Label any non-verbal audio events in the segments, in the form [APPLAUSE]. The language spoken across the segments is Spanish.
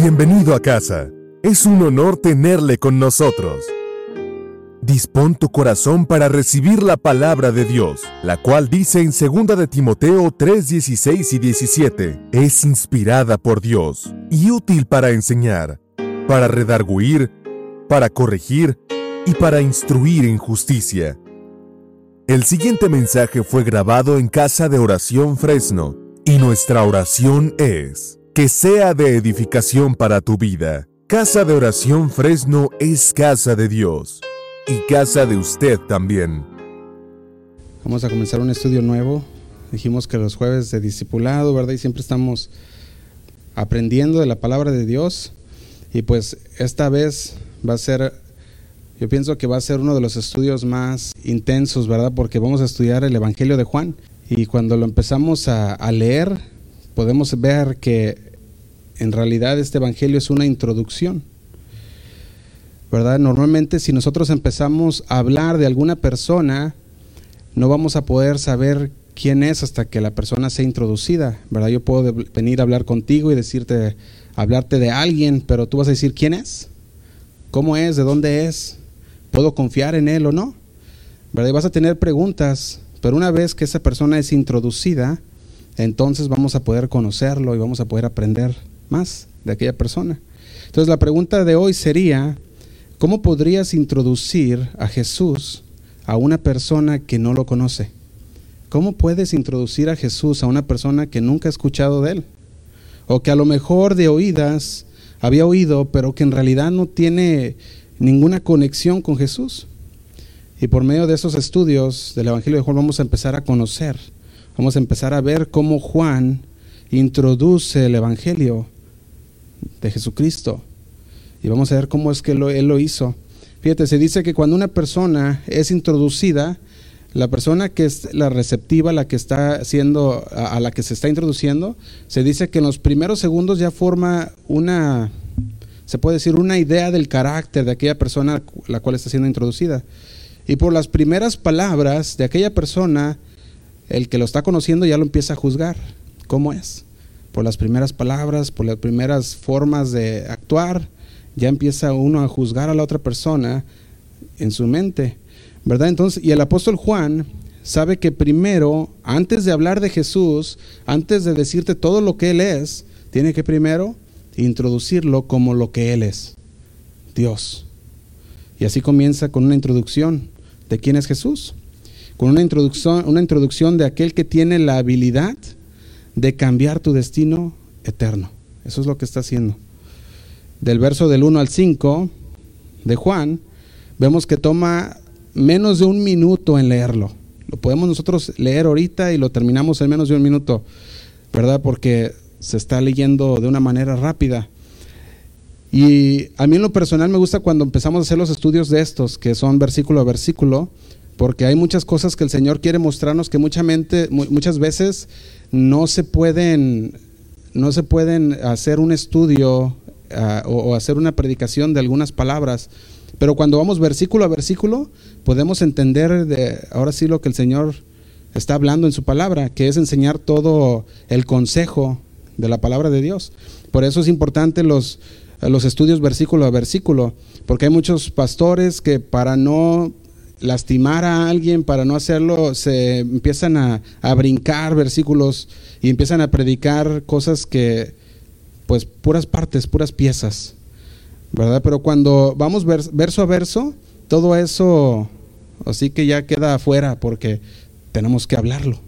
Bienvenido a casa. Es un honor tenerle con nosotros. Dispón tu corazón para recibir la palabra de Dios, la cual dice en 2 de Timoteo 3, 16 y 17, es inspirada por Dios y útil para enseñar, para redarguir, para corregir y para instruir en justicia. El siguiente mensaje fue grabado en Casa de Oración Fresno y nuestra oración es que sea de edificación para tu vida. Casa de Oración Fresno es casa de Dios y casa de usted también. Vamos a comenzar un estudio nuevo. Dijimos que los jueves de discipulado, ¿verdad? Y siempre estamos aprendiendo de la palabra de Dios. Y pues esta vez va a ser, yo pienso que va a ser uno de los estudios más intensos, ¿verdad? Porque vamos a estudiar el Evangelio de Juan. Y cuando lo empezamos a, a leer, podemos ver que en realidad este Evangelio es una introducción ¿verdad? Normalmente si nosotros empezamos a hablar de alguna persona, no vamos a poder saber quién es hasta que la persona sea introducida, ¿verdad? Yo puedo venir a hablar contigo y decirte, hablarte de alguien, pero tú vas a decir quién es, cómo es, de dónde es, puedo confiar en él o no, ¿verdad? Y vas a tener preguntas, pero una vez que esa persona es introducida, entonces vamos a poder conocerlo y vamos a poder aprender más de aquella persona. Entonces la pregunta de hoy sería, ¿Cómo podrías introducir a Jesús a una persona que no lo conoce? ¿Cómo puedes introducir a Jesús a una persona que nunca ha escuchado de él? O que a lo mejor de oídas había oído, pero que en realidad no tiene ninguna conexión con Jesús. Y por medio de esos estudios del Evangelio de Juan vamos a empezar a conocer, vamos a empezar a ver cómo Juan introduce el Evangelio de Jesucristo y vamos a ver cómo es que él lo hizo. Fíjate, se dice que cuando una persona es introducida, la persona que es la receptiva, la que está haciendo, a, la que se está introduciendo, se dice que en los primeros segundos ya forma una, se puede decir, una idea del carácter de aquella persona la cual está siendo introducida. Y por las primeras palabras de aquella persona, el que lo está conociendo ya lo empieza a juzgar. ¿Cómo es? Por las primeras palabras, por las primeras formas de actuar, ya empieza uno a juzgar a la otra persona en su mente, ¿verdad? Entonces, y el apóstol Juan sabe que primero, antes de hablar de Jesús, antes de decirte todo lo que Él es, tiene que primero introducirlo como lo que Él es, Dios. Y así comienza con una introducción de quién es Jesús, con una introducción, una introducción de aquel que tiene la habilidad de cambiar tu destino eterno. Eso es lo que está haciendo del verso del 1 al 5 de Juan, vemos que toma menos de un minuto en leerlo. Lo podemos nosotros leer ahorita y lo terminamos en menos de un minuto, ¿verdad? Porque se está leyendo de una manera rápida. Y a mí en lo personal me gusta cuando empezamos a hacer los estudios de estos, que son versículo a versículo, porque hay muchas cosas que el Señor quiere mostrarnos que mucha mente, muchas veces no se pueden, no se pueden hacer un estudio o, hacer una predicación de algunas palabras, pero cuando vamos versículo a versículo, podemos entender de, ahora sí lo que el Señor está hablando en su palabra, que es enseñar todo el consejo de la palabra de Dios. Por eso es importante los, los estudios versículo a versículo, porque hay muchos pastores que para no lastimar a alguien, para no hacerlo, se empiezan a, a brincar versículos y empiezan a predicar cosas que pues puras partes, puras piezas, ¿verdad? Pero cuando vamos verso a verso, todo eso así que ya queda afuera porque tenemos que hablarlo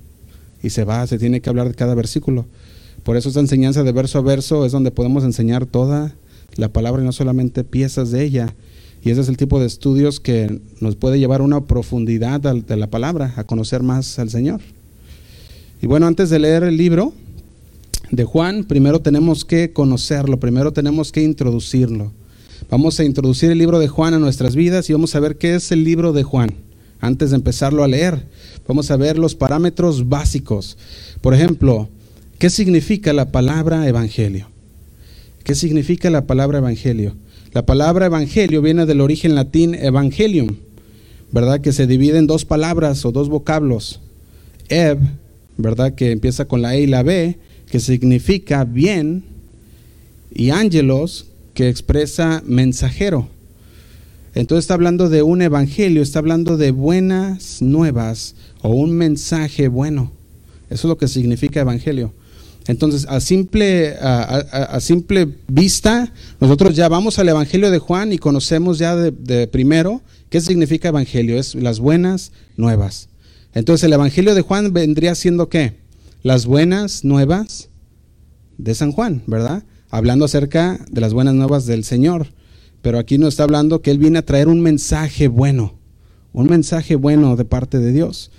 y se va, se tiene que hablar de cada versículo. Por eso esta enseñanza de verso a verso es donde podemos enseñar toda la palabra y no solamente piezas de ella. Y ese es el tipo de estudios que nos puede llevar a una profundidad de la palabra, a conocer más al Señor. Y bueno, antes de leer el libro, de Juan, primero tenemos que conocerlo, primero tenemos que introducirlo. Vamos a introducir el libro de Juan a nuestras vidas y vamos a ver qué es el libro de Juan. Antes de empezarlo a leer, vamos a ver los parámetros básicos. Por ejemplo, ¿qué significa la palabra evangelio? ¿Qué significa la palabra evangelio? La palabra evangelio viene del origen latín evangelium, ¿verdad? Que se divide en dos palabras o dos vocablos. Ev, ¿verdad? Que empieza con la E y la B, que significa bien, y ángelos, que expresa mensajero. Entonces está hablando de un evangelio, está hablando de buenas nuevas o un mensaje bueno. Eso es lo que significa evangelio. Entonces, a simple, vista, nosotros ya vamos al Evangelio de Juan y conocemos ya de, de, primero qué significa Evangelio. Es las buenas nuevas. Entonces, el Evangelio de Juan vendría siendo qué? Las buenas nuevas de San Juan, ¿verdad? Hablando acerca de las buenas nuevas del Señor. Pero aquí nos está hablando que Él viene a traer un mensaje bueno, un mensaje bueno de parte de Dios.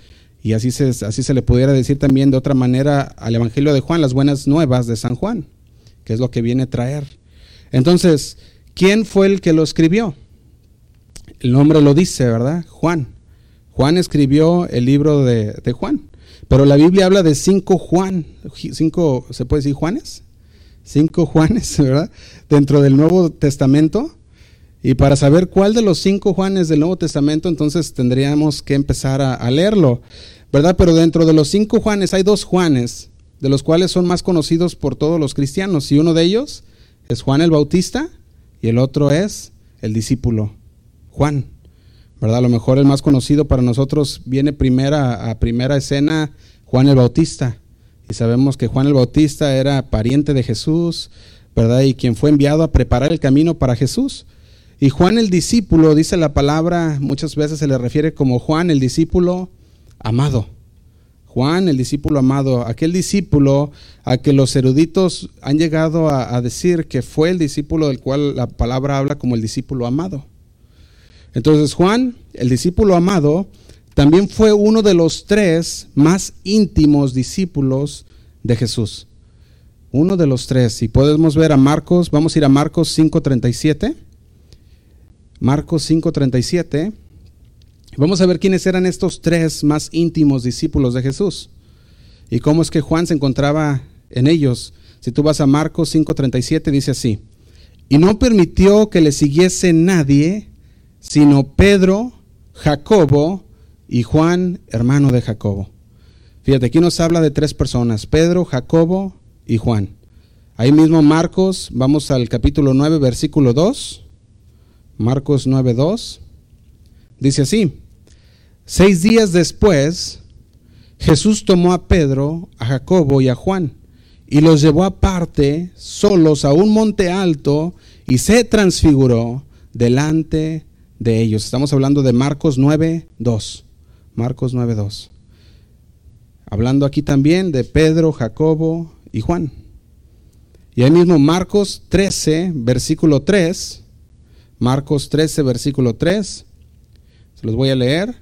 Y así se, así se le pudiera decir también de otra manera al Evangelio de Juan, las buenas nuevas de San Juan, que es lo que viene a traer. Entonces, ¿quién fue el que lo escribió? El nombre lo dice, ¿verdad? Juan. Juan escribió el libro de, de Juan. Pero la Biblia habla de cinco Juan, cinco, ¿se puede decir Juanes? Cinco Juanes, [LAUGHS] ¿verdad? Dentro del Nuevo Testamento. Y para saber cuál de los cinco Juanes del Nuevo Testamento, entonces tendríamos que empezar a, leerlo, ¿verdad? Pero dentro de los cinco Juanes hay dos Juanes, de los cuales son más conocidos por todos los cristianos. Y uno de ellos es Juan el Bautista y el otro es el discípulo Juan, ¿verdad? A lo mejor el más conocido para nosotros viene primera, a primera escena Juan el Bautista. Y sabemos que Juan el Bautista era pariente de Jesús, ¿verdad? Y quien fue enviado a preparar el camino para Jesús. Y Juan el discípulo, dice la palabra, muchas veces se le refiere como Juan el discípulo amado. Juan el discípulo amado, aquel discípulo a que los eruditos han llegado a, decir que fue el discípulo del cual la palabra habla como el discípulo amado. Entonces Juan, el discípulo amado, también fue uno de los tres más íntimos discípulos de Jesús. Uno de los tres. Y podemos ver a Marcos, vamos a ir a Marcos 5:37. Marcos 5:37. Vamos a ver quiénes eran estos tres más íntimos discípulos de Jesús y cómo es que Juan se encontraba en ellos. Si tú vas a Marcos 5:37 dice así, y no permitió que le siguiese nadie, sino Pedro, Jacobo y Juan, hermano de Jacobo. Fíjate, aquí nos habla de tres personas, Pedro, Jacobo y Juan. Ahí mismo Marcos, vamos al capítulo 9, versículo 2. Marcos 9.2, dice así, seis días después, Jesús tomó a Pedro, a Jacobo y a Juan y los llevó aparte, solos, a un monte alto y se transfiguró delante de ellos. Estamos hablando de Marcos 9.2. Marcos 9.2. Hablando aquí también de Pedro, Jacobo y Juan. Y ahí mismo Marcos 13, versículo 3, Marcos 13, versículo 3. Se los voy a leer.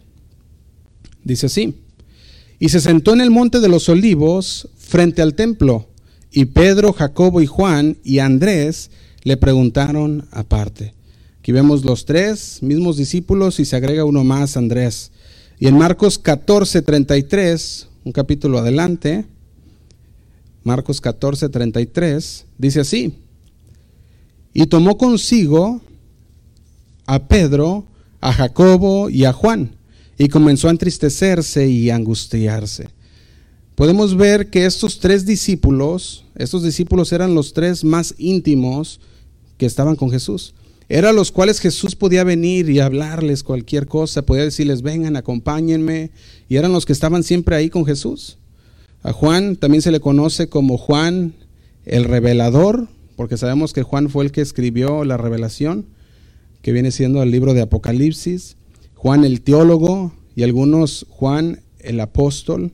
Dice así. Y se sentó en el monte de los olivos frente al templo. Y Pedro, Jacobo y Juan y Andrés le preguntaron aparte. Aquí vemos los tres mismos discípulos y se agrega uno más, Andrés. Y en Marcos 14, 33, un capítulo adelante, Marcos 14, 33, dice así. Y tomó consigo a Pedro, a Jacobo y a Juan, y comenzó a entristecerse y angustiarse. Podemos ver que estos tres discípulos, estos discípulos eran los tres más íntimos que estaban con Jesús. Eran los cuales Jesús podía venir y hablarles cualquier cosa, podía decirles, vengan, acompáñenme, y eran los que estaban siempre ahí con Jesús. A Juan también se le conoce como Juan el revelador, porque sabemos que Juan fue el que escribió la revelación que viene siendo el libro de Apocalipsis, Juan el teólogo y algunos Juan el apóstol,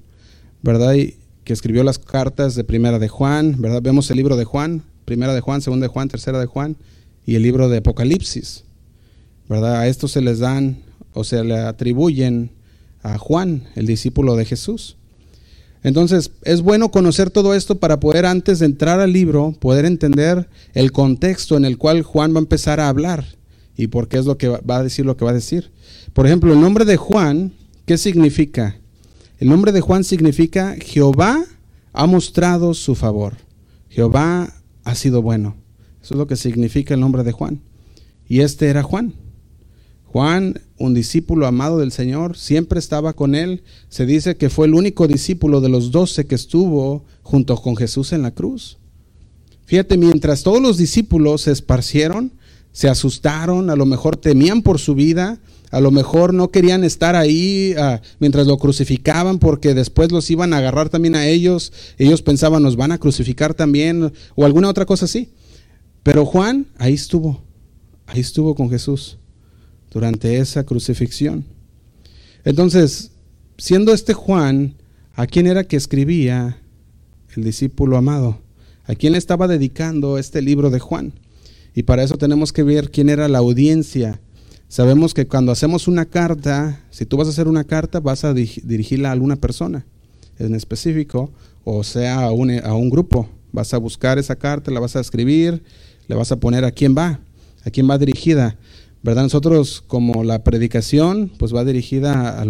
¿verdad? Y que escribió las cartas de Primera de Juan, ¿verdad? Vemos el libro de Juan, Primera de Juan, Segunda de Juan, Tercera de Juan y el libro de Apocalipsis, ¿verdad? A estos se les dan o se le atribuyen a Juan, el discípulo de Jesús. Entonces, es bueno conocer todo esto para poder antes de entrar al libro, poder entender el contexto en el cual Juan va a empezar a hablar y por qué es lo que va a decir lo que va a decir. Por ejemplo, el nombre de Juan, ¿qué significa? El nombre de Juan significa Jehová ha mostrado su favor. Jehová ha sido bueno. Eso es lo que significa el nombre de Juan. Y este era Juan. Juan, un discípulo amado del Señor, siempre estaba con él. Se dice que fue el único discípulo de los doce que estuvo junto con Jesús en la cruz. Fíjate, mientras todos los discípulos se esparcieron, se asustaron, a lo mejor temían por su vida, a lo mejor no querían estar ahí ah, mientras lo crucificaban porque después los iban a agarrar también a ellos. Ellos pensaban, nos van a crucificar también o alguna otra cosa así. Pero Juan ahí estuvo, ahí estuvo con Jesús durante esa crucifixión. Entonces, siendo este Juan, ¿a quién era que escribía el discípulo amado? ¿A quién le estaba dedicando este libro de Juan? Y para eso tenemos que ver quién era la audiencia Sabemos que cuando hacemos una carta, si tú vas a hacer una carta, vas a dirigirla a alguna persona en específico, o sea, a un, a un grupo. Vas a buscar esa carta, la vas a escribir, le vas a poner a quién va, a quién va dirigida. ¿Verdad? Nosotros, como la predicación, pues va dirigida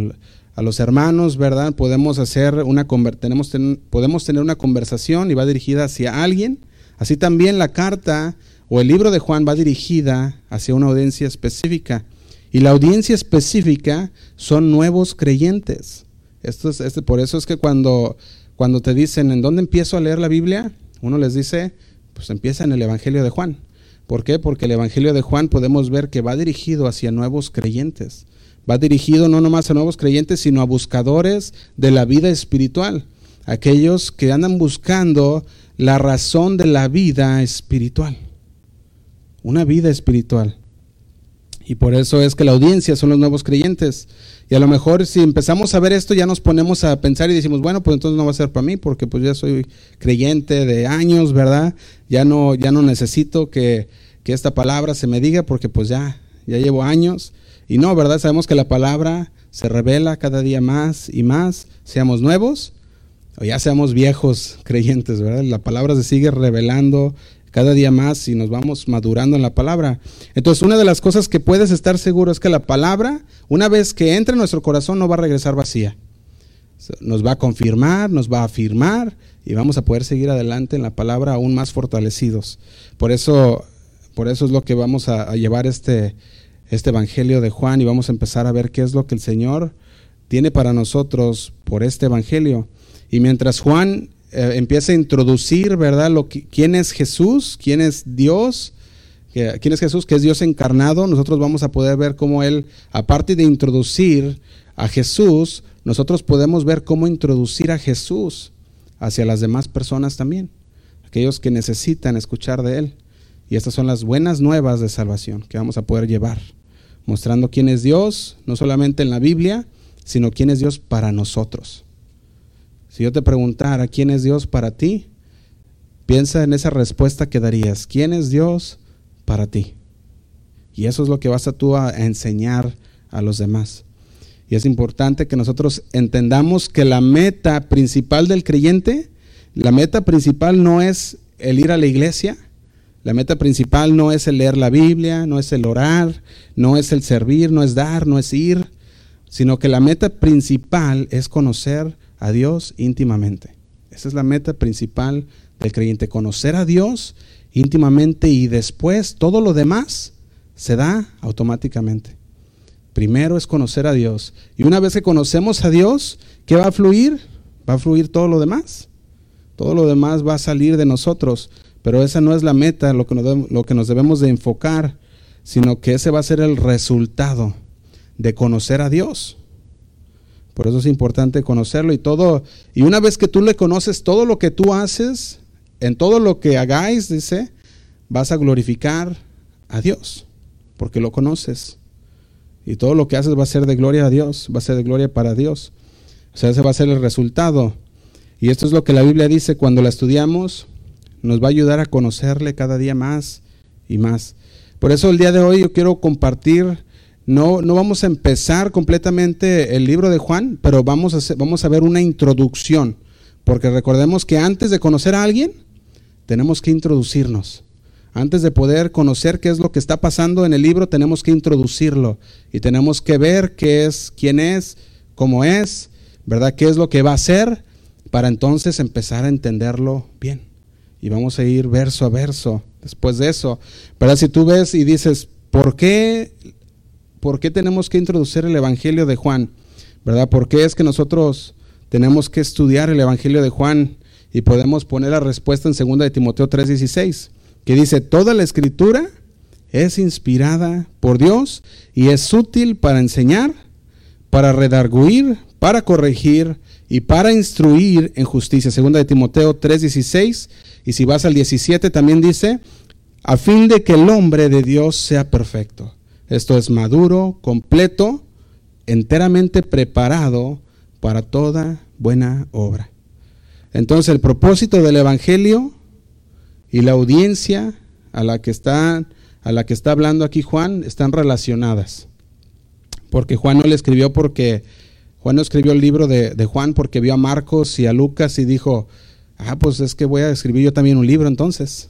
a los hermanos, ¿verdad? Podemos hacer una tenemos podemos tener una conversación y va dirigida hacia alguien. Así también la carta o el libro de Juan va dirigida hacia una audiencia específica. Y la audiencia específica son nuevos creyentes. Esto es, este, por eso es que cuando, cuando te dicen, ¿en dónde empiezo a leer la Biblia? Uno les dice, pues empieza en el Evangelio de Juan. ¿Por qué? Porque el Evangelio de Juan podemos ver que va dirigido hacia nuevos creyentes. Va dirigido no nomás a nuevos creyentes, sino a buscadores de la vida espiritual. Aquellos que andan buscando la razón de la vida espiritual una vida espiritual. Y por eso es que la audiencia son los nuevos creyentes. Y a lo mejor si empezamos a ver esto ya nos ponemos a pensar y decimos, bueno, pues entonces no va a ser para mí porque pues ya soy creyente de años, ¿verdad? Ya no, ya no necesito que, que esta palabra se me diga porque pues ya, ya llevo años. Y no, ¿verdad? Sabemos que la palabra se revela cada día más y más, seamos nuevos o ya seamos viejos [LAUGHS] creyentes, ¿verdad? La palabra se sigue revelando cada día más y nos vamos madurando en la palabra. Entonces, una de las cosas que puedes estar seguro es que la palabra, una vez que entre en nuestro corazón, no va a regresar vacía. Nos va a confirmar, nos va a afirmar y vamos a poder seguir adelante en la palabra aún más fortalecidos. Por eso, por eso es lo que vamos a, llevar este, este Evangelio de Juan y vamos a empezar a ver qué es lo que el Señor tiene para nosotros por este Evangelio. Y mientras Juan eh, empieza a introducir, ¿verdad? Lo quién es Jesús, quién es Dios, quién es Jesús, que es Dios encarnado. Nosotros vamos a poder ver cómo Él, aparte de introducir a Jesús, nosotros podemos ver cómo introducir a Jesús hacia las demás personas también, aquellos que necesitan escuchar de Él. Y estas son las buenas nuevas de salvación que vamos a poder llevar, mostrando quién es Dios, no solamente en la Biblia, sino quién es Dios para nosotros. Si yo te preguntara quién es Dios para ti, piensa en esa respuesta que darías. ¿Quién es Dios para ti? Y eso es lo que vas a tú a enseñar a los demás. Y es importante que nosotros entendamos que la meta principal del creyente, la meta principal no es el ir a la iglesia, la meta principal no es el leer la Biblia, no es el orar, no es el servir, no es dar, no es ir, sino que la meta principal es conocer a Dios íntimamente. Esa es la meta principal del creyente, conocer a Dios íntimamente y después todo lo demás se da automáticamente. Primero es conocer a Dios. Y una vez que conocemos a Dios, ¿qué va a fluir? Va a fluir todo lo demás. Todo lo demás va a salir de nosotros. Pero esa no es la meta, lo que nos, lo que nos debemos de enfocar, sino que ese va a ser el resultado de conocer a Dios. Por eso es importante conocerlo y todo. Y una vez que tú le conoces todo lo que tú haces, en todo lo que hagáis, dice, vas a glorificar a Dios, porque lo conoces. Y todo lo que haces va a ser de gloria a Dios, va a ser de gloria para Dios. O sea, ese va a ser el resultado. Y esto es lo que la Biblia dice cuando la estudiamos, nos va a ayudar a conocerle cada día más y más. Por eso el día de hoy yo quiero compartir no, no vamos a empezar completamente el libro de Juan, pero vamos a, vamos a ver una introducción, porque recordemos que antes de conocer a alguien, tenemos que introducirnos. Antes de poder conocer qué es lo que está pasando en el libro, tenemos que introducirlo y tenemos que ver qué es, quién es, cómo es, ¿verdad? ¿Qué es lo que va a hacer para entonces empezar a entenderlo bien? Y vamos a ir verso a verso después de eso. Si tú ves y dices, ¿por qué ¿por qué tenemos que introducir el Evangelio de Juan? ¿Verdad? ¿Por qué es que nosotros tenemos que estudiar el Evangelio de Juan? y podemos poner la respuesta en 2 de Timoteo 3:16, que dice, toda la escritura es inspirada por Dios y es útil para enseñar, para redarguir, para corregir y para instruir en justicia. 2 de Timoteo 3:16 y si vas al 17 también dice, a fin de que el hombre de Dios sea perfecto. Esto es maduro, completo, enteramente preparado para toda buena obra. Entonces el propósito del Evangelio y la audiencia a la que está, a la que está hablando aquí Juan están relacionadas. Porque Juan no le escribió porque Juan no escribió el libro de, de Juan porque vio a Marcos y a Lucas y dijo, ah, pues es que voy a escribir yo también un libro entonces.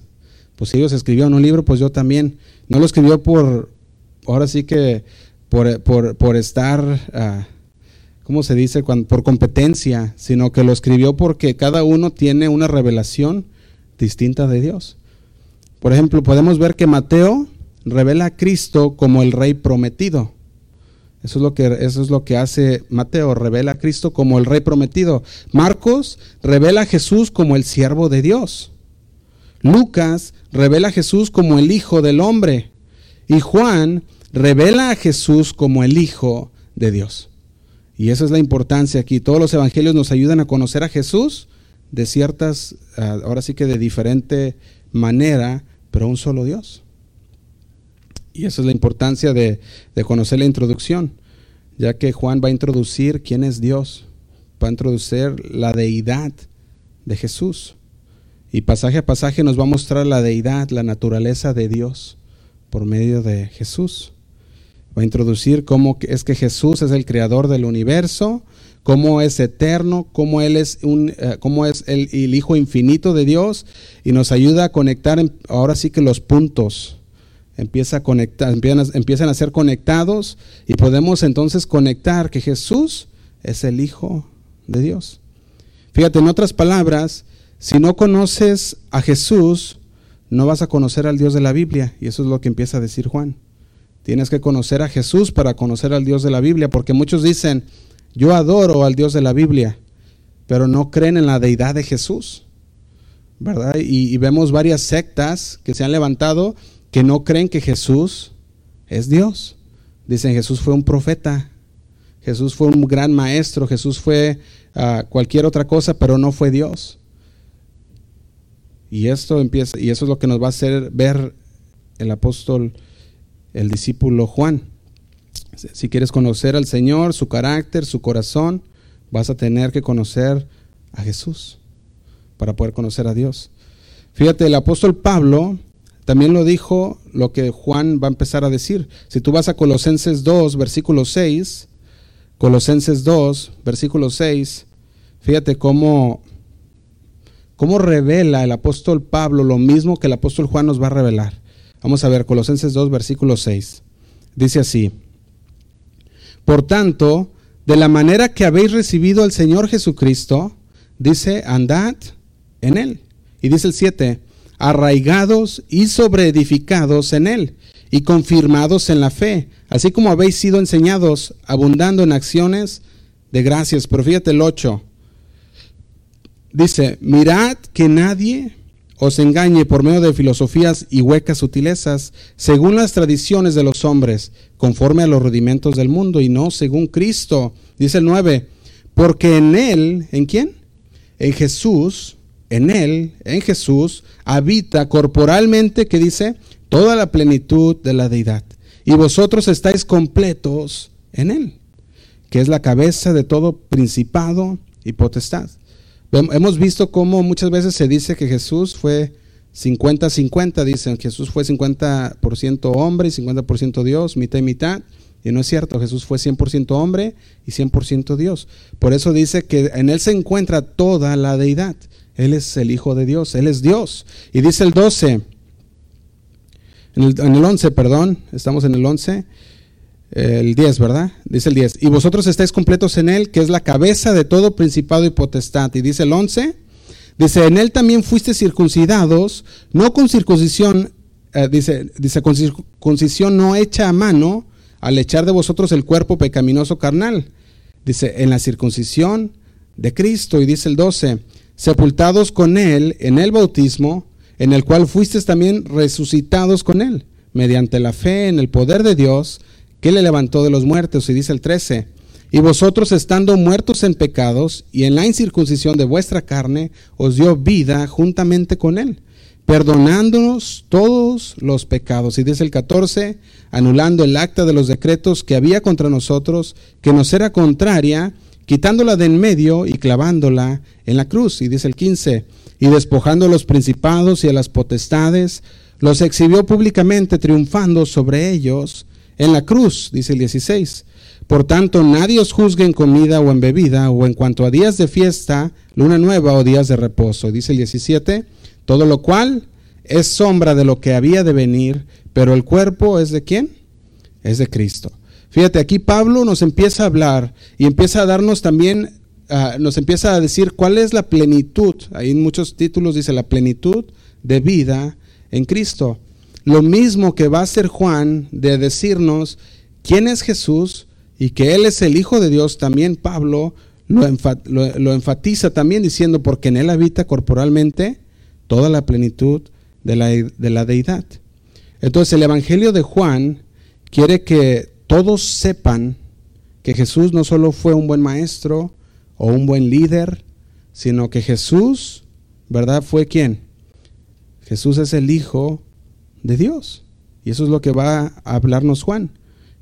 Pues si ellos escribieron un libro, pues yo también. No lo escribió por, ahora sí que por, por, estar, uh, ¿cómo se dice? por competencia, sino que lo escribió porque cada uno tiene una revelación distinta de Dios. Por ejemplo, podemos ver que Mateo revela a Cristo como el rey prometido. Eso es lo que, eso es lo que hace Mateo, revela a Cristo como el rey prometido. Marcos revela a Jesús como el siervo de Dios. Lucas revela a Jesús como el Hijo del Hombre. Y Juan revela a Jesús como el Hijo de Dios. Y esa es la importancia aquí. Todos los evangelios nos ayudan a conocer a Jesús de ciertas, ah, ahora sí que de diferente manera, pero un solo Dios. Y esa es la importancia de, conocer la introducción, ya que Juan va a introducir quién es Dios, va a introducir la deidad de Jesús. Y pasaje a pasaje nos va a mostrar la deidad, la naturaleza de Dios por medio de Jesús. Va a introducir cómo es que Jesús es el creador del universo, cómo es eterno, cómo Él es, un, eh, cómo es el, Hijo infinito de Dios y nos ayuda a conectar ahora sí que los puntos a conectar, empiezan a, ser conectados y podemos entonces conectar que Jesús es el Hijo de Dios. Fíjate, en otras palabras, si no conoces a Jesús, no vas a conocer al Dios de la Biblia. Y eso es lo que empieza a decir Juan. Tienes que conocer a Jesús para conocer al Dios de la Biblia, porque muchos dicen, yo adoro al Dios de la Biblia, pero no creen en la deidad de Jesús. ¿Verdad? Y, vemos varias sectas que se han levantado que no creen que Jesús es Dios. Dicen Jesús fue un profeta, Jesús fue un gran maestro, Jesús fue ah, cualquier otra cosa, pero no fue Dios. Y esto empieza, y eso es lo que nos va a hacer ver el apóstol, el discípulo Juan. Si quieres conocer al Señor, su carácter, su corazón, vas a tener que conocer a Jesús para poder conocer a Dios. Fíjate, el apóstol Pablo también lo dijo lo que Juan va a empezar a decir. Si tú vas a Colosenses 2, versículo 6, Colosenses 2, versículo 6, fíjate cómo, cómo revela el apóstol Pablo lo mismo que el apóstol Juan nos va a revelar. Vamos a ver, Colosenses 2, versículo 6. Dice así, por tanto, de la manera que habéis recibido al Señor Jesucristo, dice, andad en él. Y dice el 7, arraigados y sobreedificados en él y confirmados en la fe, así como habéis sido enseñados, abundando en acciones de gracias. Pero fíjate el 8. Dice, mirad que nadie os engañe por medio de filosofías y huecas sutilezas, según las tradiciones de los hombres, conforme a los rudimentos del mundo, y no según Cristo. Dice el 9, porque en Él, ¿en quién? En Jesús, en Él, en Jesús, habita corporalmente, que dice, toda la plenitud de la deidad. Y vosotros estáis completos en Él, que es la cabeza de todo principado y potestad. Hemos visto cómo muchas veces se dice que Jesús fue 50-50, dicen, Jesús fue 50% hombre y 50% Dios, mitad y mitad. Y no es cierto, Jesús fue 100% hombre y 100% Dios. Por eso dice que en Él se encuentra toda la deidad. Él es el Hijo de Dios, Él es Dios. Y dice el 12, en el, 11, perdón, estamos en el 11, el 10, ¿verdad? Dice el 10, y vosotros estáis completos en Él, que es la cabeza de todo principado y potestad. Y dice el 11, dice, en Él también fuiste circuncidados, no con circuncisión, eh, dice, dice, con circuncisión no hecha a mano, al echar de vosotros el cuerpo pecaminoso carnal. Dice, en la circuncisión de Cristo. Y dice el 12, sepultados con él en el bautismo, en el cual fuisteis también resucitados con él, mediante la fe en el poder de Dios, que le levantó de los muertos. Y dice el 13, y vosotros estando muertos en pecados y en la incircuncisión de vuestra carne, os dio vida juntamente con él, perdonándonos todos los pecados. Y dice el 14, anulando el acta de los decretos que había contra nosotros, que nos era contraria, quitándola de en medio y clavándola en la cruz. Y dice el 15, y despojando a los principados y a las potestades, los exhibió públicamente, triunfando sobre ellos en la cruz, dice el 16. Por tanto, nadie os juzgue en comida o en bebida, o en cuanto a días de fiesta, luna nueva o días de reposo. Dice el 17, todo lo cual es sombra de lo que había de venir, pero el cuerpo es de quién? Es de Cristo. Fíjate, aquí Pablo nos empieza a hablar y empieza a darnos también, ah, nos empieza a decir cuál es la plenitud. Ahí en muchos títulos dice la plenitud de vida en Cristo. Lo mismo que va a hacer Juan de decirnos quién es Jesús y que Él es el Hijo de Dios, también Pablo lo, enfatiza también diciendo, porque en Él habita corporalmente toda la plenitud de la, de la deidad. Entonces el Evangelio de Juan quiere que todos sepan que Jesús no solo fue un buen maestro o un buen líder, sino que Jesús, ¿verdad? Fue quién? Jesús es el Hijo de Dios. Y eso es lo que va a hablarnos Juan,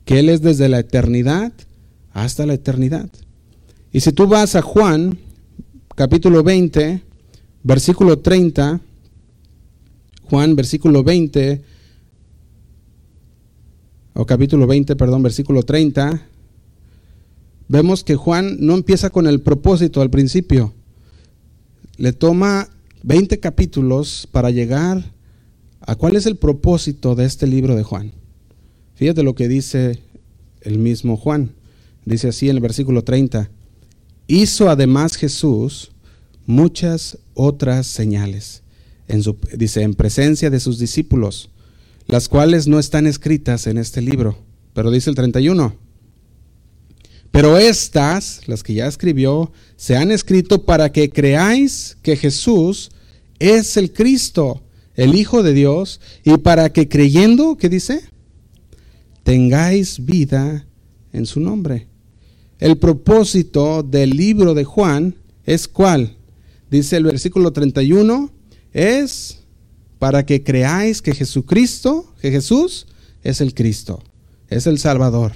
que Él es desde la eternidad hasta la eternidad. Y si tú vas a Juan, capítulo 20, versículo 30, Juan, versículo 20, o capítulo 20, perdón, versículo 30, vemos que Juan no empieza con el propósito al principio. Le toma 20 capítulos para llegar a cuál es el propósito de este libro de Juan. Fíjate lo que dice el mismo Juan. Dice así en el versículo 30. Hizo además Jesús muchas otras señales. En dice, en presencia de sus discípulos las cuales no están escritas en este libro. Pero dice el 31. Pero estas, las que ya escribió, se han escrito para que creáis que Jesús es el Cristo, el Hijo de Dios, y para que creyendo, ¿qué dice? Tengáis vida en su nombre. El propósito del libro de Juan es cuál? Dice el versículo 31, es para que creáis que Jesucristo, que Jesús es el Cristo, es el Salvador,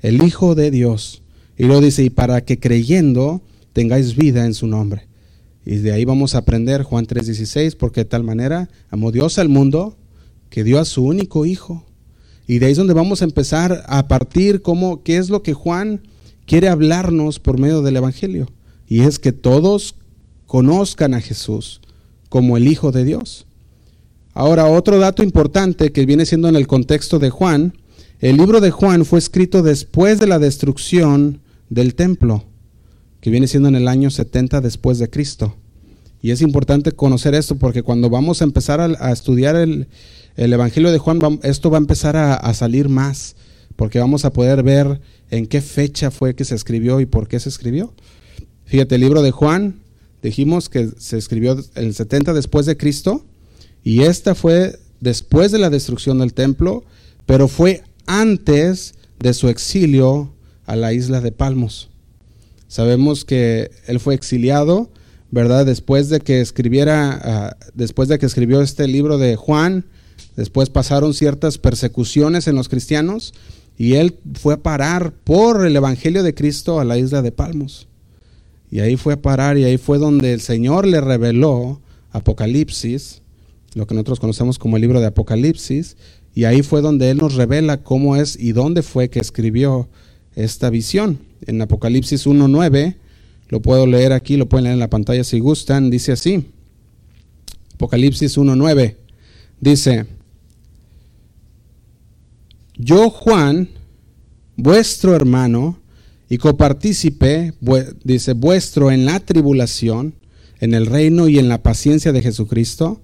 el Hijo de Dios. Y lo dice, y para que creyendo tengáis vida en su nombre. Y de ahí vamos a aprender Juan 3:16, porque de tal manera amó Dios al mundo que dio a su único Hijo. Y de ahí es donde vamos a empezar a partir cómo, qué es lo que Juan quiere hablarnos por medio del Evangelio. Y es que todos conozcan a Jesús como el Hijo de Dios. Ahora, otro dato importante que viene siendo en el contexto de Juan, el libro de Juan fue escrito después de la destrucción del templo, que viene siendo en el año 70 después de Cristo. Y es importante conocer esto porque cuando vamos a empezar a, estudiar el, Evangelio de Juan, esto va a empezar a, a salir más, porque vamos a poder ver en qué fecha fue que se escribió y por qué se escribió. Fíjate, el libro de Juan, dijimos que se escribió el 70 después de Cristo, y esta fue después de la destrucción del templo, pero fue antes de su exilio a la isla de Palmos. Sabemos que él fue exiliado, ¿verdad? Después de que escribiera, ah, después de que escribió este libro de Juan, después pasaron ciertas persecuciones en los cristianos y él fue a parar por el Evangelio de Cristo a la isla de Palmos. Y ahí fue a parar y ahí fue donde el Señor le reveló Apocalipsis lo que nosotros conocemos como el libro de Apocalipsis, y ahí fue donde Él nos revela cómo es y dónde fue que escribió esta visión. En Apocalipsis 1.9, lo puedo leer aquí, lo pueden leer en la pantalla si gustan, dice así. Apocalipsis 1.9 dice, yo Juan, vuestro hermano y copartícipe, dice, vuestro en la tribulación, en el reino y en la paciencia de Jesucristo,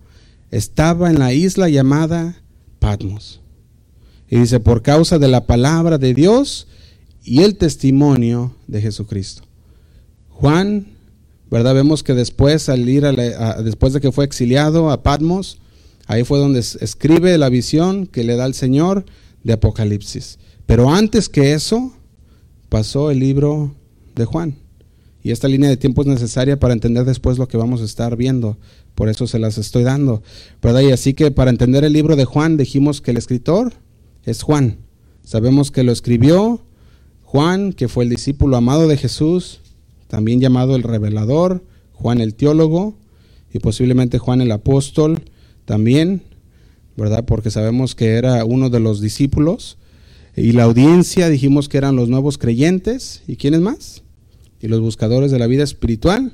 estaba en la isla llamada Patmos. Y dice, por causa de la palabra de Dios y el testimonio de Jesucristo. Juan ¿verdad? Vemos que después, al ir después de que fue exiliado a Patmos, ahí fue donde escribe la visión que le da el Señor de Apocalipsis. Pero antes que eso, pasó el libro de Juan. Y esta línea de tiempo es necesaria para entender después lo que vamos a estar viendo. Por eso se las estoy dando. ¿verdad? Y así que para entender el libro de Juan dijimos que el escritor es Juan. Sabemos que lo escribió Juan, que fue el discípulo amado de Jesús, también llamado el revelador, Juan el teólogo y posiblemente Juan el apóstol también, ¿verdad? Porque sabemos que era uno de los discípulos. Y la audiencia dijimos que eran los nuevos creyentes. ¿Y quiénes más? Y los buscadores de la vida espiritual.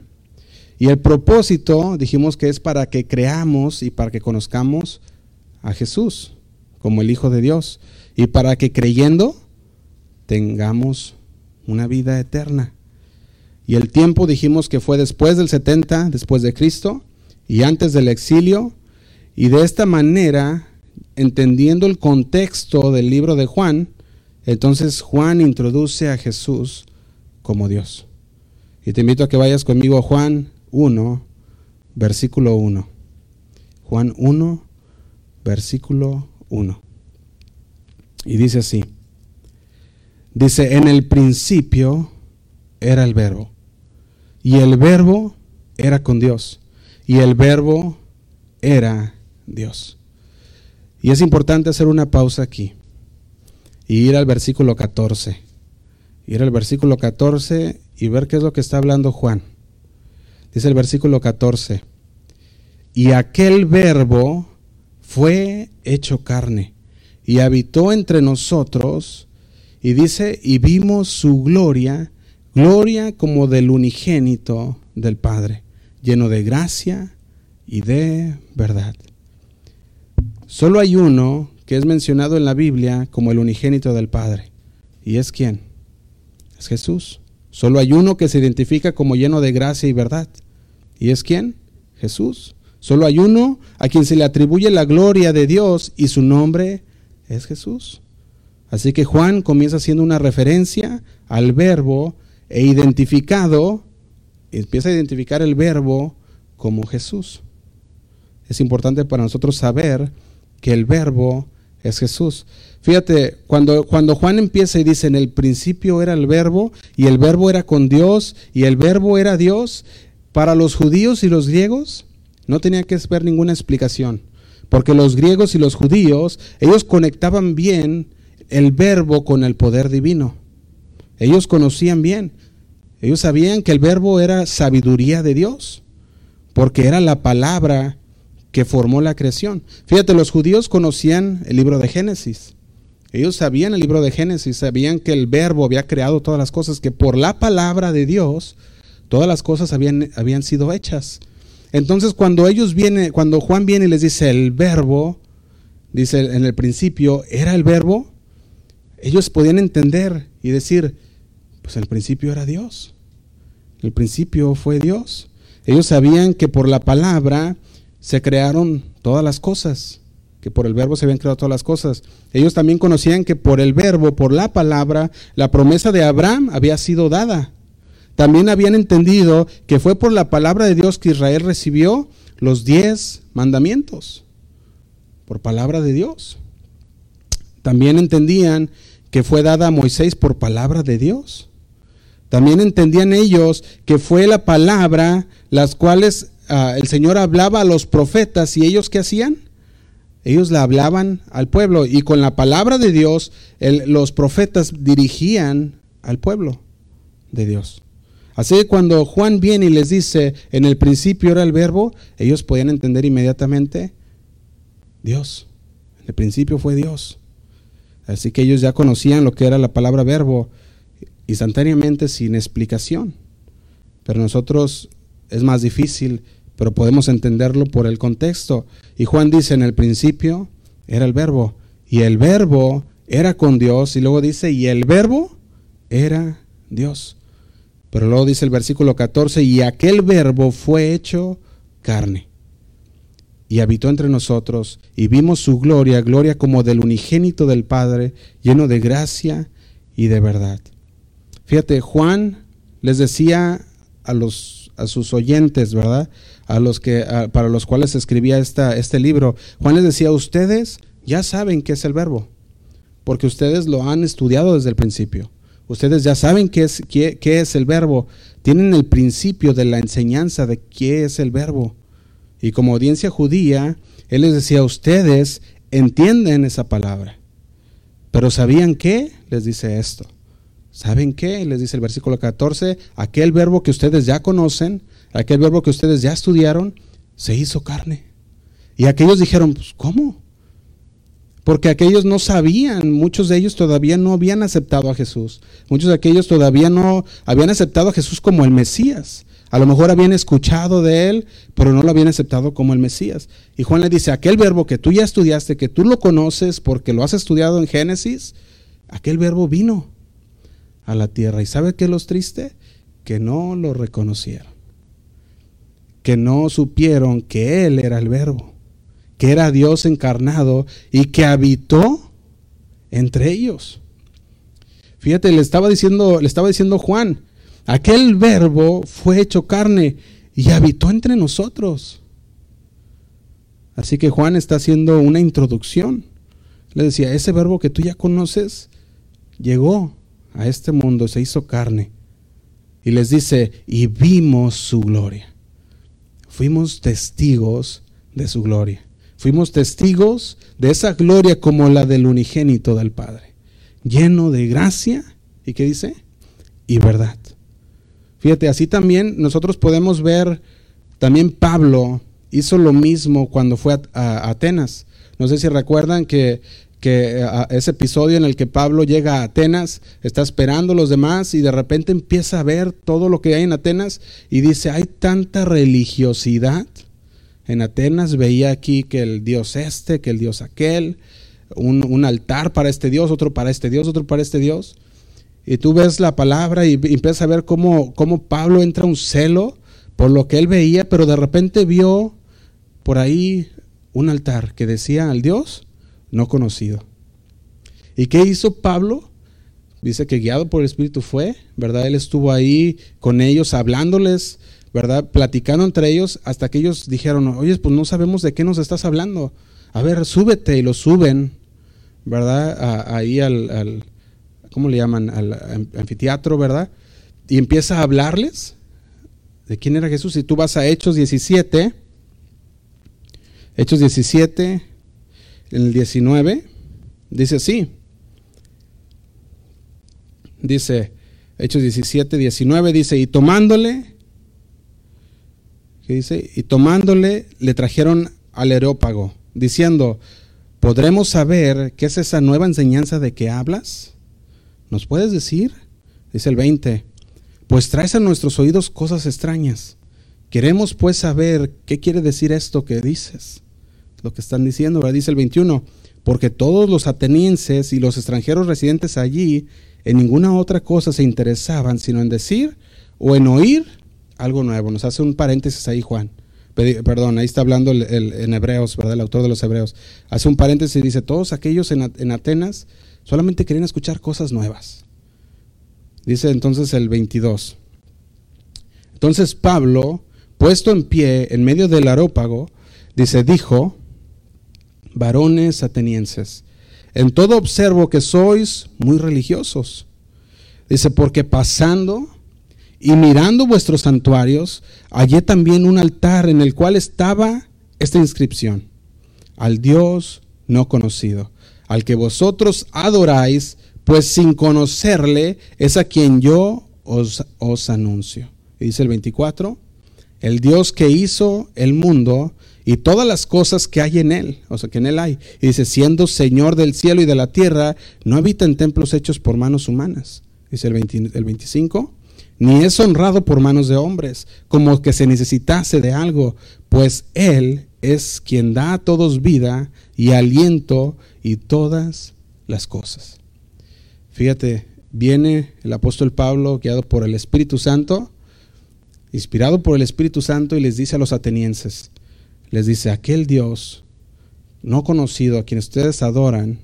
Y el propósito dijimos que es para que creamos y para que conozcamos a Jesús como el Hijo de Dios. Y para que creyendo tengamos una vida eterna. Y el tiempo dijimos que fue después del 70, después de Cristo, y antes del exilio. Y de esta manera, entendiendo el contexto del libro de Juan, entonces Juan introduce a Jesús como Dios. Y te invito a que vayas conmigo a Juan 1, versículo 1. Juan 1, versículo 1. Y dice así. Dice, en el principio era el verbo. Y el verbo era con Dios. Y el verbo era Dios. Y es importante hacer una pausa aquí. Y ir al versículo 14. Ir al versículo 14 y ver qué es lo que está hablando Juan. Dice el versículo 14. Y aquel verbo fue hecho carne y habitó entre nosotros y dice, y vimos su gloria, gloria como del unigénito del Padre, lleno de gracia y de verdad. Solo hay uno que es mencionado en la Biblia como el unigénito del Padre. ¿Y es quién? Es Jesús. Solo hay uno que se identifica como lleno de gracia y verdad. ¿Y es quién? Jesús. Solo hay uno a quien se le atribuye la gloria de Dios y su nombre es Jesús. Así que Juan comienza haciendo una referencia al verbo e identificado, empieza a identificar el verbo como Jesús. Es importante para nosotros saber que el verbo es Jesús. Fíjate, cuando, cuando Juan empieza y dice, en el principio era el verbo y el verbo era con Dios y el verbo era Dios, para los judíos y los griegos no tenía que ver ninguna explicación, porque los griegos y los judíos, ellos conectaban bien el verbo con el poder divino. Ellos conocían bien, ellos sabían que el verbo era sabiduría de Dios, porque era la palabra que formó la creación. Fíjate, los judíos conocían el libro de Génesis. Ellos sabían el libro de Génesis, sabían que el verbo había creado todas las cosas, que por la palabra de Dios todas las cosas habían, habían sido hechas. Entonces, cuando ellos vienen, cuando Juan viene y les dice el verbo, dice en el principio, era el verbo, ellos podían entender y decir, pues el principio era Dios. El principio fue Dios. Ellos sabían que por la palabra se crearon todas las cosas, que por el verbo se habían creado todas las cosas. Ellos también conocían que por el verbo, por la palabra, la promesa de Abraham había sido dada. También habían entendido que fue por la palabra de Dios que Israel recibió los diez mandamientos. Por palabra de Dios. También entendían que fue dada a Moisés por palabra de Dios. También entendían ellos que fue la palabra las cuales ah, el Señor hablaba a los profetas y ellos qué hacían? Ellos la hablaban al pueblo y con la palabra de Dios los profetas dirigían al pueblo de Dios. Así que cuando Juan viene y les dice, en el principio era el verbo, ellos podían entender inmediatamente, Dios, en el principio fue Dios. Así que ellos ya conocían lo que era la palabra verbo instantáneamente sin explicación. Pero nosotros es más difícil, pero podemos entenderlo por el contexto. Y Juan dice, en el principio era el verbo, y el verbo era con Dios, y luego dice, y el verbo era Dios. Pero luego dice el versículo 14, y aquel verbo fue hecho carne y habitó entre nosotros, y vimos su gloria, gloria como del unigénito del Padre, lleno de gracia y de verdad. Fíjate, Juan les decía a los, a sus oyentes, ¿verdad? A los que, para los cuales escribía esta, este libro. Juan les decía, ustedes ya saben qué es el verbo, porque ustedes lo han estudiado desde el principio. Ustedes ya saben qué es, qué, qué es el verbo, tienen el principio de la enseñanza de qué es el verbo. Y como audiencia judía, él les decía, ustedes entienden esa palabra. Pero ¿sabían qué? Les dice esto. ¿Saben qué? Les dice el versículo 14, aquel verbo que ustedes ya conocen, aquel verbo que ustedes ya estudiaron, se hizo carne. Y aquellos dijeron, pues, ¿cómo? Porque aquellos no sabían, muchos de ellos todavía no habían aceptado a Jesús. Muchos de aquellos todavía no habían aceptado a Jesús como el Mesías. A lo mejor habían escuchado de él, pero no lo habían aceptado como el Mesías. Y Juan le dice, aquel verbo que tú ya estudiaste, que tú lo conoces porque lo has estudiado en Génesis, aquel verbo vino a la tierra. ¿Y sabe qué es lo triste? Que no lo reconocieron. Que no supieron que él era el verbo, que era Dios encarnado y que habitó entre ellos. Fíjate, le estaba diciendo, le estaba diciendo Juan, Aquel verbo fue hecho carne y habitó entre nosotros. Así que Juan está haciendo una introducción. Le decía, ese verbo que tú ya conoces llegó a este mundo, se hizo carne. Y les dice, y vimos su gloria. Fuimos testigos de su gloria. Fuimos testigos de esa gloria como la del unigénito del Padre. Lleno de gracia. ¿Y qué dice? Y verdad. Fíjate, así también nosotros podemos ver, también Pablo hizo lo mismo cuando fue a, Atenas. No sé si recuerdan que, que ese episodio en el que Pablo llega a Atenas, está esperando a los demás y de repente empieza a ver todo lo que hay en Atenas y dice, hay tanta religiosidad. En Atenas veía aquí que el dios este, que el dios aquel, un, un altar para este dios, otro para este dios, otro para este dios. Y tú ves la palabra y empiezas a ver cómo, cómo Pablo entra un celo por lo que él veía, pero de repente vio por ahí un altar que decía al Dios no conocido. ¿Y qué hizo Pablo? Dice que guiado por el Espíritu fue, ¿verdad? Él estuvo ahí con ellos hablándoles, ¿verdad? Platicando entre ellos hasta que ellos dijeron, oye, pues no sabemos de qué nos estás hablando. A ver, súbete y lo suben, ¿verdad? ahí al ¿cómo le llaman? Al anfiteatro, ¿verdad? Y empieza a hablarles de quién era Jesús. Y tú vas a Hechos 17, Hechos 17, en el 19, dice así. Dice, Hechos 17, 19, dice, y tomándole, ¿qué dice? Y tomándole, le trajeron al aerópago, diciendo, ¿podremos saber qué es esa nueva enseñanza de que hablas? ¿Nos puedes decir? Dice el 20. Pues traes a nuestros oídos cosas extrañas. Queremos pues saber qué quiere decir esto que dices. Lo que están diciendo, dice el 21. Porque todos los atenienses y los extranjeros residentes allí en ninguna otra cosa se interesaban, sino en decir o en oír algo nuevo. Nos hace un paréntesis ahí Juan. Perdón, ahí está hablando el, en Hebreos, ¿verdad? El autor de los Hebreos. Hace un paréntesis y dice, todos aquellos en, en Atenas Solamente querían escuchar cosas nuevas. Dice entonces el 22. Entonces Pablo, puesto en pie en medio del arópago, dice, dijo, varones atenienses, en todo observo que sois muy religiosos. Dice, porque pasando y mirando vuestros santuarios, hallé también un altar en el cual estaba esta inscripción, al Dios no conocido al que vosotros adoráis, pues sin conocerle es a quien yo os, os anuncio. Y dice el 24, el Dios que hizo el mundo y todas las cosas que hay en él, o sea, que en él hay. Y dice, siendo Señor del cielo y de la tierra, no habita en templos hechos por manos humanas. Dice el, el 25, ni es honrado por manos de hombres, como que se necesitase de algo, pues Él es quien da a todos vida y aliento y todas las cosas. Fíjate, viene el apóstol Pablo, guiado por el Espíritu Santo, inspirado por el Espíritu Santo, y les dice a los atenienses, les dice, aquel Dios no conocido a quien ustedes adoran,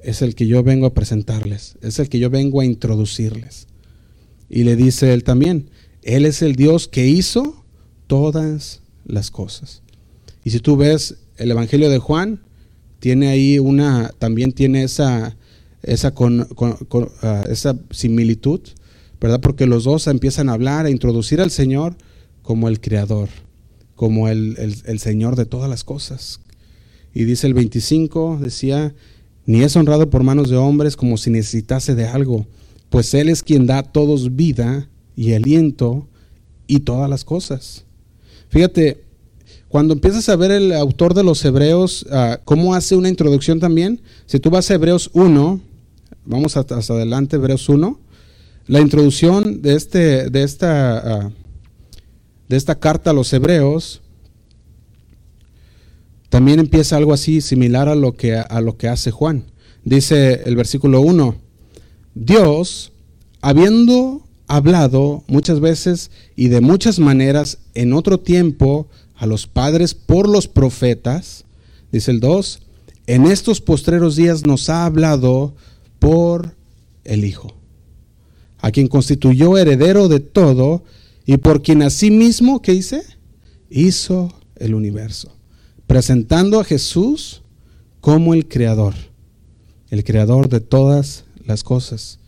es el que yo vengo a presentarles, es el que yo vengo a introducirles. Y le dice él también, Él es el Dios que hizo todas las cosas. Y si tú ves el Evangelio de Juan, tiene ahí una, también tiene esa, esa, con, ah, esa similitud, ¿verdad? Porque los dos empiezan a hablar, a introducir al Señor como el Creador, como el, el Señor de todas las cosas. Y dice el 25, decía, ni es honrado por manos de hombres como si necesitase de algo, pues Él es quien da a todos vida y aliento y todas las cosas. Fíjate, cuando empiezas a ver el autor de los Hebreos, ah, cómo hace una introducción también, si tú vas a Hebreos 1, vamos hasta, adelante, Hebreos 1, la introducción de, este, de, esta, ah, de esta carta a los Hebreos, también empieza algo así similar a lo que, a lo que hace Juan. Dice el versículo 1, Dios, habiendo hablado muchas veces y de muchas maneras en otro tiempo a los padres por los profetas, dice el 2, en estos postreros días nos ha hablado por el Hijo, a quien constituyó heredero de todo y por quien asimismo, ¿qué dice? Hizo el universo, presentando a Jesús como el creador, el creador de todas las cosas.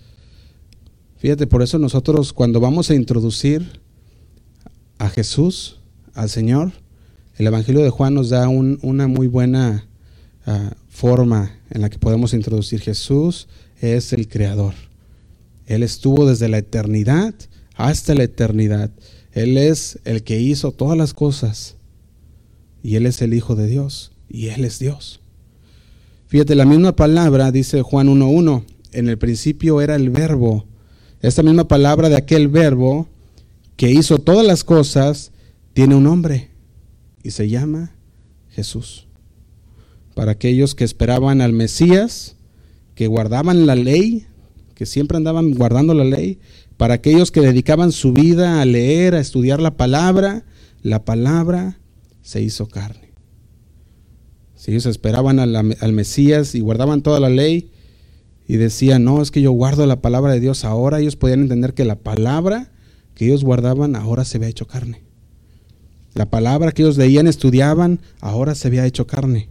Fíjate, por eso nosotros cuando vamos a introducir a Jesús, al Señor, el Evangelio de Juan nos da una muy buena ah, forma en la que podemos introducir Jesús es el Creador. Él estuvo desde la eternidad hasta la eternidad. Él es el que hizo todas las cosas. Y Él es el Hijo de Dios. Y Él es Dios. Fíjate, la misma palabra dice Juan 1.1. En el principio era el verbo. Esta misma palabra de aquel verbo que hizo todas las cosas tiene un nombre y se llama Jesús. Para aquellos que esperaban al Mesías, que guardaban la ley, que siempre andaban guardando la ley, para aquellos que dedicaban su vida a leer, a estudiar la palabra, la palabra se hizo carne. Si ellos esperaban al, al Mesías y guardaban toda la ley y decían, no, es que yo guardo la palabra de Dios ahora, ellos podían entender que la palabra que ellos guardaban ahora se había hecho carne. La palabra que ellos leían, estudiaban, ahora se había hecho carne.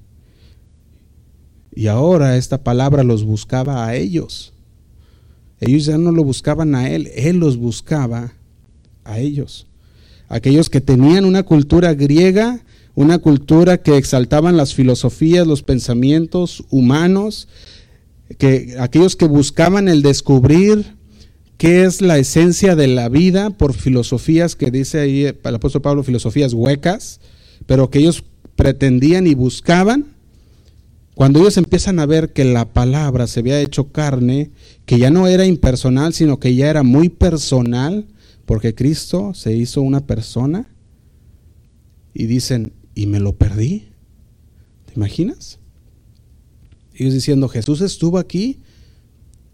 Y ahora esta palabra los buscaba a ellos. Ellos ya no lo buscaban a Él, Él los buscaba a ellos. Aquellos que tenían una cultura griega, una cultura que exaltaban las filosofías, los pensamientos humanos, que aquellos que buscaban el descubrir qué es la esencia de la vida por filosofías que dice ahí el apóstol Pablo, filosofías huecas, pero que ellos pretendían y buscaban. Cuando ellos empiezan a ver que la palabra se había hecho carne, que ya no era impersonal, sino que ya era muy personal, porque Cristo se hizo una persona, y dicen, ¿y me lo perdí? ¿Te imaginas? Ellos diciendo, Jesús estuvo aquí,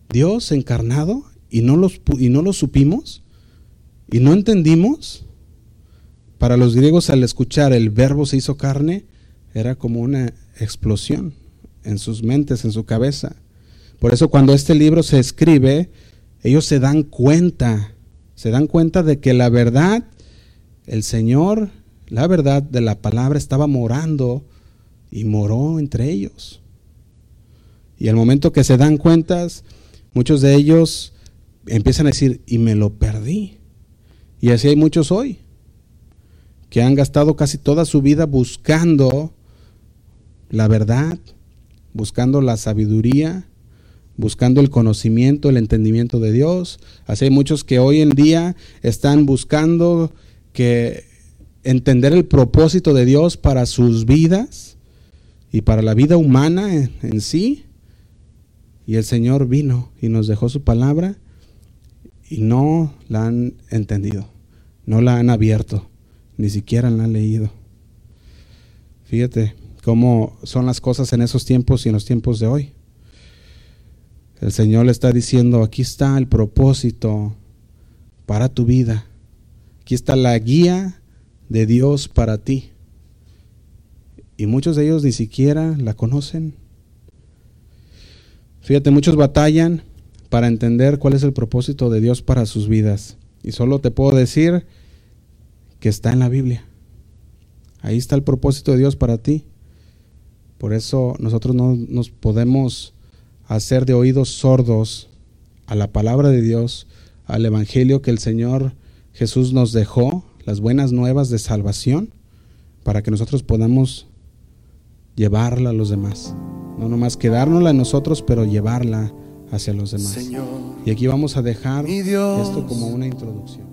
Dios encarnado, y no, los, y no los supimos y no entendimos. Para los griegos al escuchar el verbo se hizo carne era como una explosión en sus mentes, en su cabeza. Por eso cuando este libro se escribe, ellos se dan cuenta, se dan cuenta de que la verdad, el Señor, la verdad de la palabra estaba morando y moró entre ellos. Y al momento que se dan cuentas, muchos de ellos empiezan a decir, y me lo perdí. Y así hay muchos hoy, que han gastado casi toda su vida buscando la verdad, buscando la sabiduría, buscando el conocimiento, el entendimiento de Dios. Así hay muchos que hoy en día están buscando que entender el propósito de Dios para sus vidas y para la vida humana en, en sí. Y el Señor vino y nos dejó su palabra y no la han entendido, no la han abierto, ni siquiera la han leído. Fíjate cómo son las cosas en esos tiempos y en los tiempos de hoy. El Señor le está diciendo, aquí está el propósito para tu vida. Aquí está la guía de Dios para ti. Y muchos de ellos ni siquiera la conocen. Fíjate, muchos batallan para entender cuál es el propósito de Dios para sus vidas. Y solo te puedo decir que está en la Biblia. Ahí está el propósito de Dios para ti. Por eso nosotros no nos podemos hacer de oídos sordos a la palabra de Dios, al Evangelio que el Señor Jesús nos dejó, las buenas nuevas de salvación, para que nosotros podamos llevarla a los demás. No nomás quedárnosla en nosotros, pero llevarla hacia los demás. y aquí vamos a dejar esto como una introducción.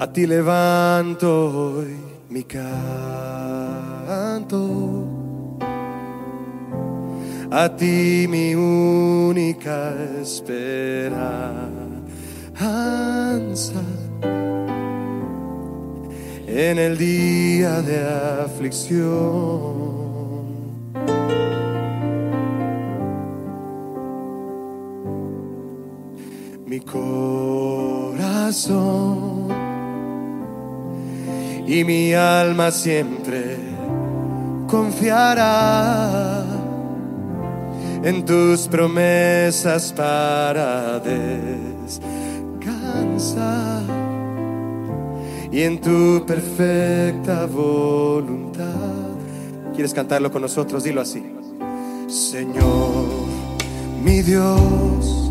A ti levanto hoy mi canto. A ti mi única esperanza. En el día de aflicción. Mi corazón y mi alma siempre confiará en tus promesas para descansar y en tu perfecta voluntad. ¿Quieres cantarlo con nosotros? Dilo así. Señor, mi Dios,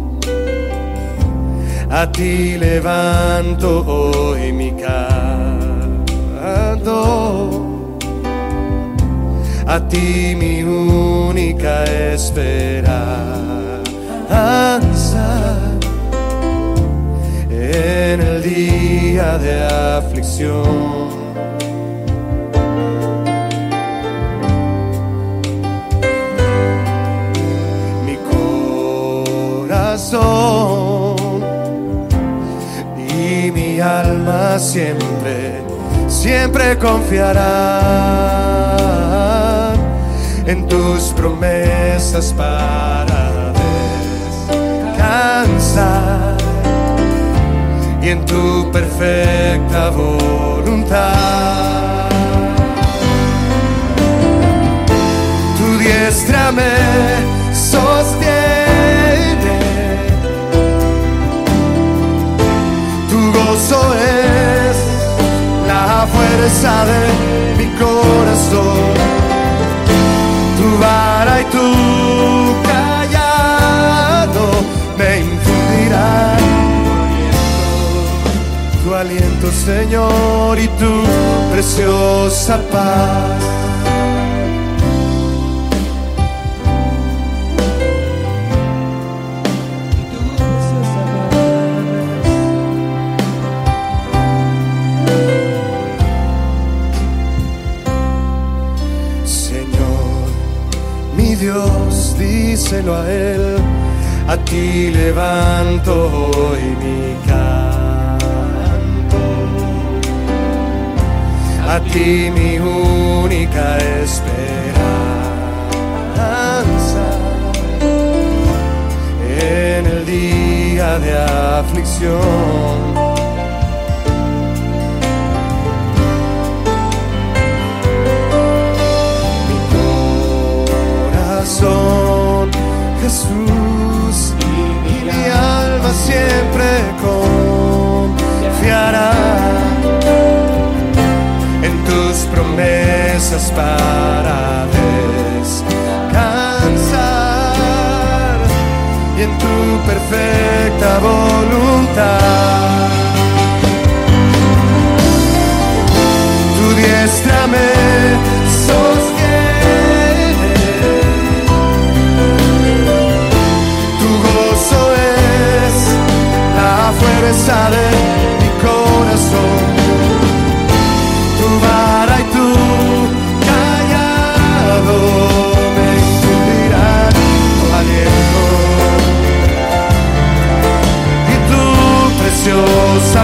a ti levanto hoy mi cara a ti mi única esperanza en el día de aflicción. Siempre siempre confiará en tus promesas para descansar y en tu perfecta voluntad. Tu diestra me sostiene, fuerza de mi corazón. Tu vara y tu callado me infundirán tu aliento, Señor, y tu preciosa paz. A Él, a ti levanto hoy mi canto, a ti mi única esperanza en el día de aflicción. Para descansar y en tu perfecta voluntad.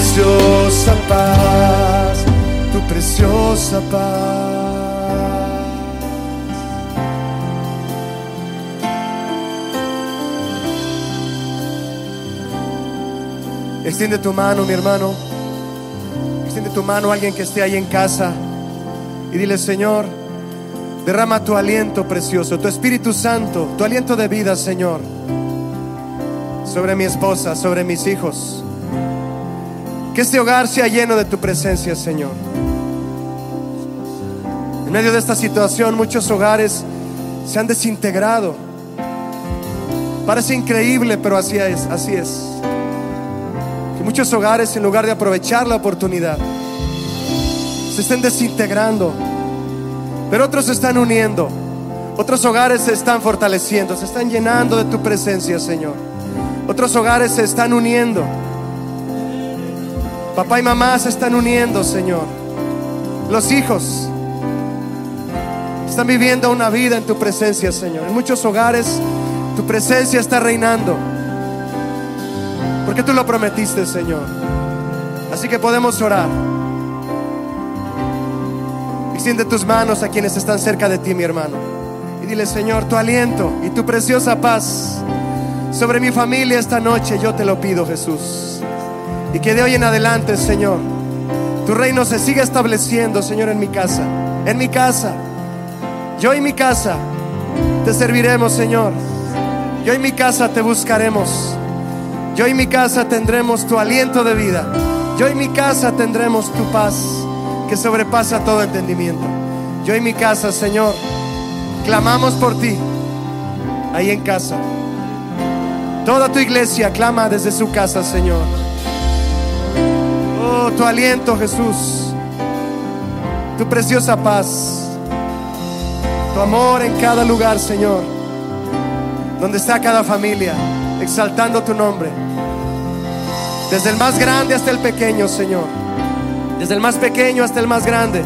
preciosa paz, tu preciosa paz. Extiende tu mano, mi hermano. Extiende tu mano a alguien que esté ahí en casa y dile, Señor, derrama tu aliento precioso, tu Espíritu Santo, tu aliento de vida, Señor, sobre mi esposa, sobre mis hijos. Que este hogar sea lleno de tu presencia, Señor. En medio de esta situación, muchos hogares se han desintegrado. Parece increíble, pero así es, así es. Que muchos hogares, en lugar de aprovechar la oportunidad, se estén desintegrando. Pero otros se están uniendo. Otros hogares se están fortaleciendo, se están llenando de tu presencia, Señor. Otros hogares se están uniendo. Papá y mamá se están uniendo, Señor. Los hijos están viviendo una vida en tu presencia, Señor. En muchos hogares tu presencia está reinando. Porque tú lo prometiste, Señor. Así que podemos orar. Extiende tus manos a quienes están cerca de ti, mi hermano. Y dile, Señor, tu aliento y tu preciosa paz sobre mi familia esta noche, yo te lo pido, Jesús. Y que de hoy en adelante, Señor, tu reino se siga estableciendo, Señor, en mi casa. En mi casa. Yo y mi casa te serviremos, Señor. Yo y mi casa te buscaremos. Yo y mi casa tendremos tu aliento de vida. Yo y mi casa tendremos tu paz que sobrepasa todo entendimiento. Yo y mi casa, Señor, clamamos por ti ahí en casa. Toda tu iglesia clama desde su casa, Señor. Tu aliento, Jesús. Tu preciosa paz. Tu amor en cada lugar, Señor. Donde está cada familia, exaltando tu nombre. Desde el más grande hasta el pequeño, Señor. Desde el más pequeño hasta el más grande.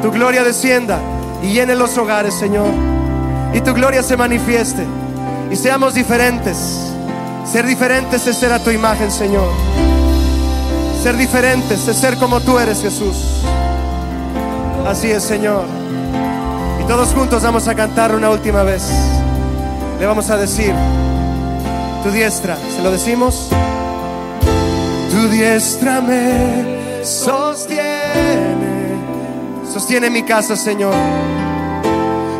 Tu gloria descienda y llene los hogares, Señor. Y tu gloria se manifieste. Y seamos diferentes. Ser diferentes es ser a tu imagen, Señor. Ser diferentes es ser como tú eres, Jesús. Así es, Señor. Y todos juntos vamos a cantar una última vez. Le vamos a decir, tu diestra, ¿se lo decimos? Tu diestra me sostiene, sostiene mi casa, Señor.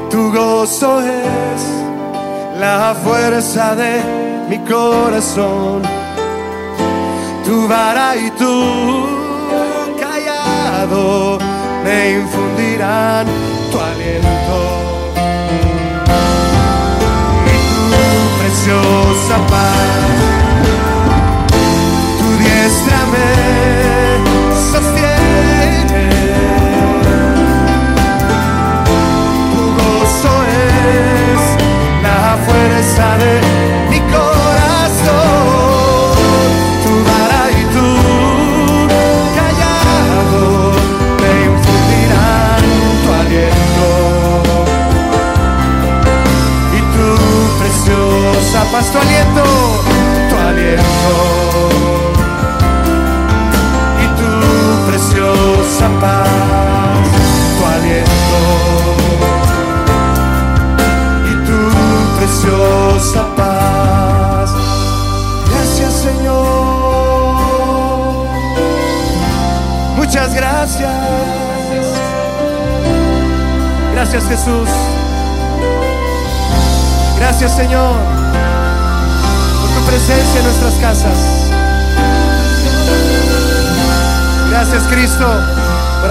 Tu gozo es la fuerza de mi corazón. Tu vara y tu callado me infundirán tu aliento.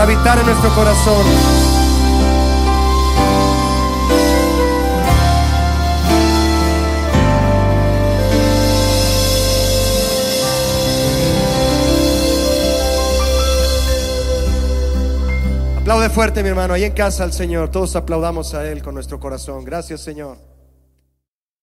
Habitar en nuestro corazón. Aplaude fuerte, mi hermano, ahí en casa al Señor. Todos aplaudamos a Él con nuestro corazón. Gracias, Señor.